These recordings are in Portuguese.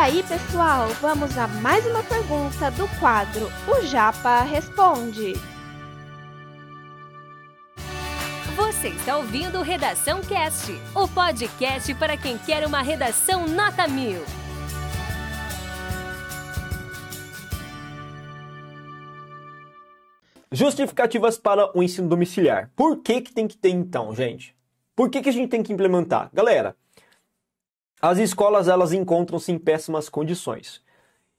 aí, pessoal, vamos a mais uma pergunta do quadro O Japa Responde. Você está ouvindo Redação Cast, o podcast para quem quer uma redação nota mil. Justificativas para o ensino domiciliar. Por que, que tem que ter então, gente? Por que, que a gente tem que implementar? Galera, as escolas elas encontram-se em péssimas condições.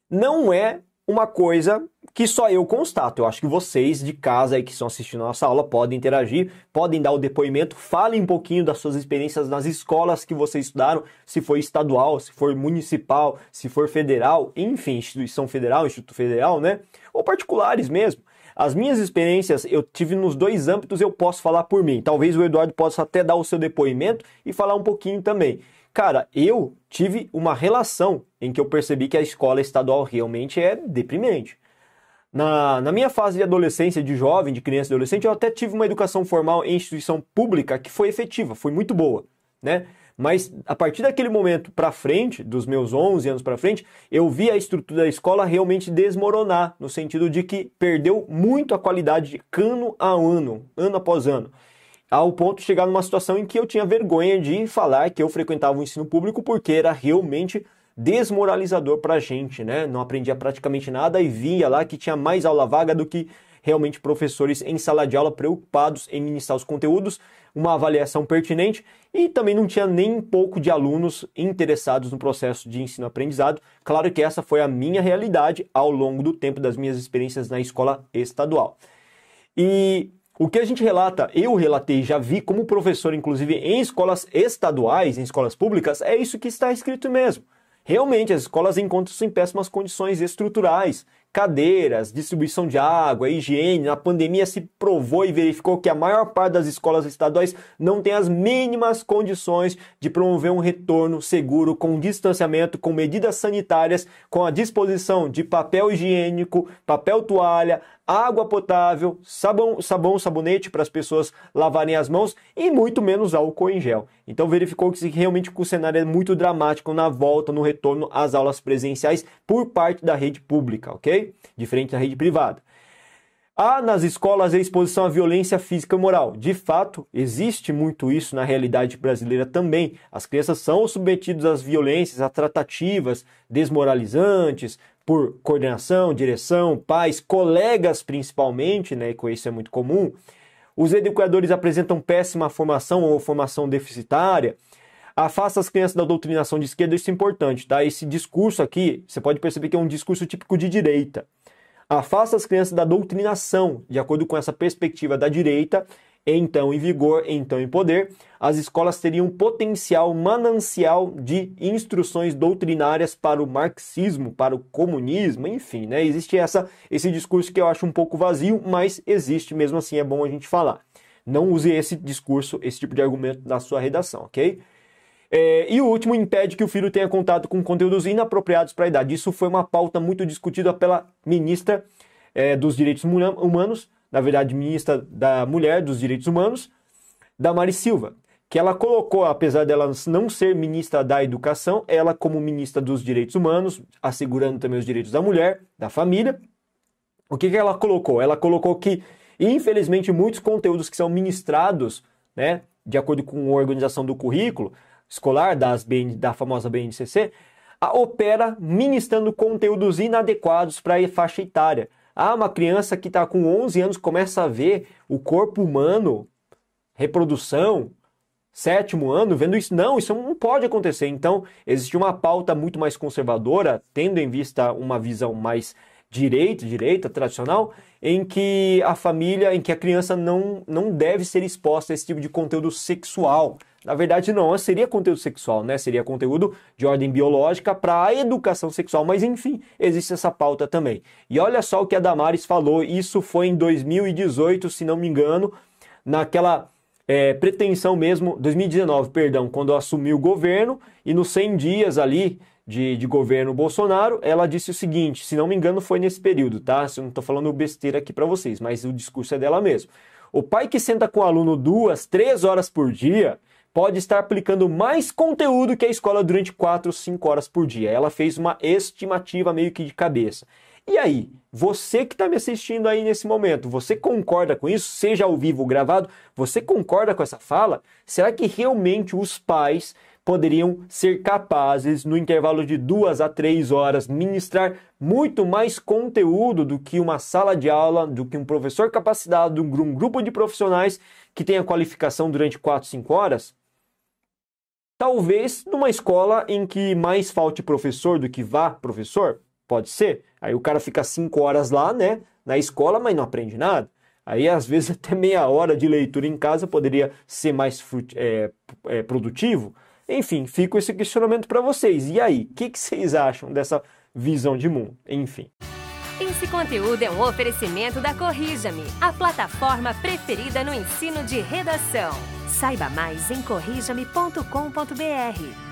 Não é uma coisa que só eu constato. Eu acho que vocês de casa aí que estão assistindo a nossa aula podem interagir, podem dar o depoimento, falem um pouquinho das suas experiências nas escolas que vocês estudaram, se for estadual, se for municipal, se for federal, enfim, instituição federal, instituto federal, né? Ou particulares mesmo. As minhas experiências eu tive nos dois âmbitos, eu posso falar por mim. Talvez o Eduardo possa até dar o seu depoimento e falar um pouquinho também. Cara, eu tive uma relação em que eu percebi que a escola estadual realmente é deprimente. Na, na minha fase de adolescência, de jovem, de criança e adolescente, eu até tive uma educação formal em instituição pública que foi efetiva, foi muito boa, né? Mas a partir daquele momento para frente, dos meus 11 anos para frente, eu vi a estrutura da escola realmente desmoronar, no sentido de que perdeu muito a qualidade de ano a ano, ano após ano. Ao ponto de chegar numa situação em que eu tinha vergonha de falar que eu frequentava o ensino público porque era realmente desmoralizador para a gente, né? Não aprendia praticamente nada e via lá que tinha mais aula vaga do que realmente professores em sala de aula preocupados em ministrar os conteúdos, uma avaliação pertinente e também não tinha nem pouco de alunos interessados no processo de ensino-aprendizado. Claro que essa foi a minha realidade ao longo do tempo das minhas experiências na escola estadual. E o que a gente relata, eu relatei, já vi como professor, inclusive em escolas estaduais, em escolas públicas, é isso que está escrito mesmo. Realmente, as escolas encontram-se em péssimas condições estruturais, cadeiras, distribuição de água, higiene. Na pandemia se provou e verificou que a maior parte das escolas estaduais não tem as mínimas condições de promover um retorno seguro com distanciamento, com medidas sanitárias, com a disposição de papel higiênico, papel toalha, água potável, sabão, sabão sabonete para as pessoas lavarem as mãos e muito menos álcool em gel. Então verificou que realmente o cenário é muito dramático na volta, no retorno às aulas presenciais por parte da rede pública, ok? Diferente da rede privada. Há nas escolas a exposição à violência física e moral. De fato, existe muito isso na realidade brasileira também. As crianças são submetidas às violências, a tratativas desmoralizantes, por coordenação, direção, pais, colegas principalmente, né, que isso é muito comum. Os educadores apresentam péssima formação ou formação deficitária. Afasta as crianças da doutrinação de esquerda, isso é importante, tá? Esse discurso aqui, você pode perceber que é um discurso típico de direita. Afasta as crianças da doutrinação, de acordo com essa perspectiva da direita, então em vigor, então em poder, as escolas teriam potencial manancial de instruções doutrinárias para o marxismo, para o comunismo, enfim, né? Existe essa, esse discurso que eu acho um pouco vazio, mas existe mesmo assim, é bom a gente falar. Não use esse discurso, esse tipo de argumento na sua redação, ok? É, e o último impede que o filho tenha contato com conteúdos inapropriados para a idade. Isso foi uma pauta muito discutida pela ministra é, dos Direitos Humanos, na verdade, ministra da Mulher, dos Direitos Humanos, Mari Silva, que ela colocou, apesar dela não ser ministra da Educação, ela como ministra dos Direitos Humanos, assegurando também os direitos da mulher, da família. O que, que ela colocou? Ela colocou que, infelizmente, muitos conteúdos que são ministrados, né, de acordo com a organização do currículo escolar das BN, da famosa BNCC, opera ministrando conteúdos inadequados para a faixa etária. Ah, uma criança que está com 11 anos começa a ver o corpo humano, reprodução, sétimo ano, vendo isso. Não, isso não pode acontecer. Então, existe uma pauta muito mais conservadora, tendo em vista uma visão mais direita, direita, tradicional, em que a família, em que a criança não, não deve ser exposta a esse tipo de conteúdo sexual. Na verdade, não, seria conteúdo sexual, né? Seria conteúdo de ordem biológica para a educação sexual, mas enfim, existe essa pauta também. E olha só o que a Damares falou, isso foi em 2018, se não me engano, naquela é, pretensão mesmo, 2019, perdão, quando assumiu o governo, e nos 100 dias ali de, de governo Bolsonaro, ela disse o seguinte, se não me engano foi nesse período, tá? Eu não estou falando besteira aqui para vocês, mas o discurso é dela mesmo. O pai que senta com o aluno duas, três horas por dia pode estar aplicando mais conteúdo que a escola durante 4 ou 5 horas por dia. Ela fez uma estimativa meio que de cabeça. E aí, você que está me assistindo aí nesse momento, você concorda com isso? Seja ao vivo ou gravado, você concorda com essa fala? Será que realmente os pais poderiam ser capazes, no intervalo de duas a três horas, ministrar muito mais conteúdo do que uma sala de aula, do que um professor capacitado, um grupo de profissionais que tenha qualificação durante quatro, cinco horas? Talvez numa escola em que mais falte professor do que vá professor, pode ser. Aí o cara fica cinco horas lá, né, na escola, mas não aprende nada. Aí, às vezes, até meia hora de leitura em casa poderia ser mais é, é, produtivo. Enfim, fica esse questionamento para vocês. E aí, o que, que vocês acham dessa visão de mundo? Enfim. Esse conteúdo é um oferecimento da Corrija-me, a plataforma preferida no ensino de redação. Saiba mais em corrijame.com.br.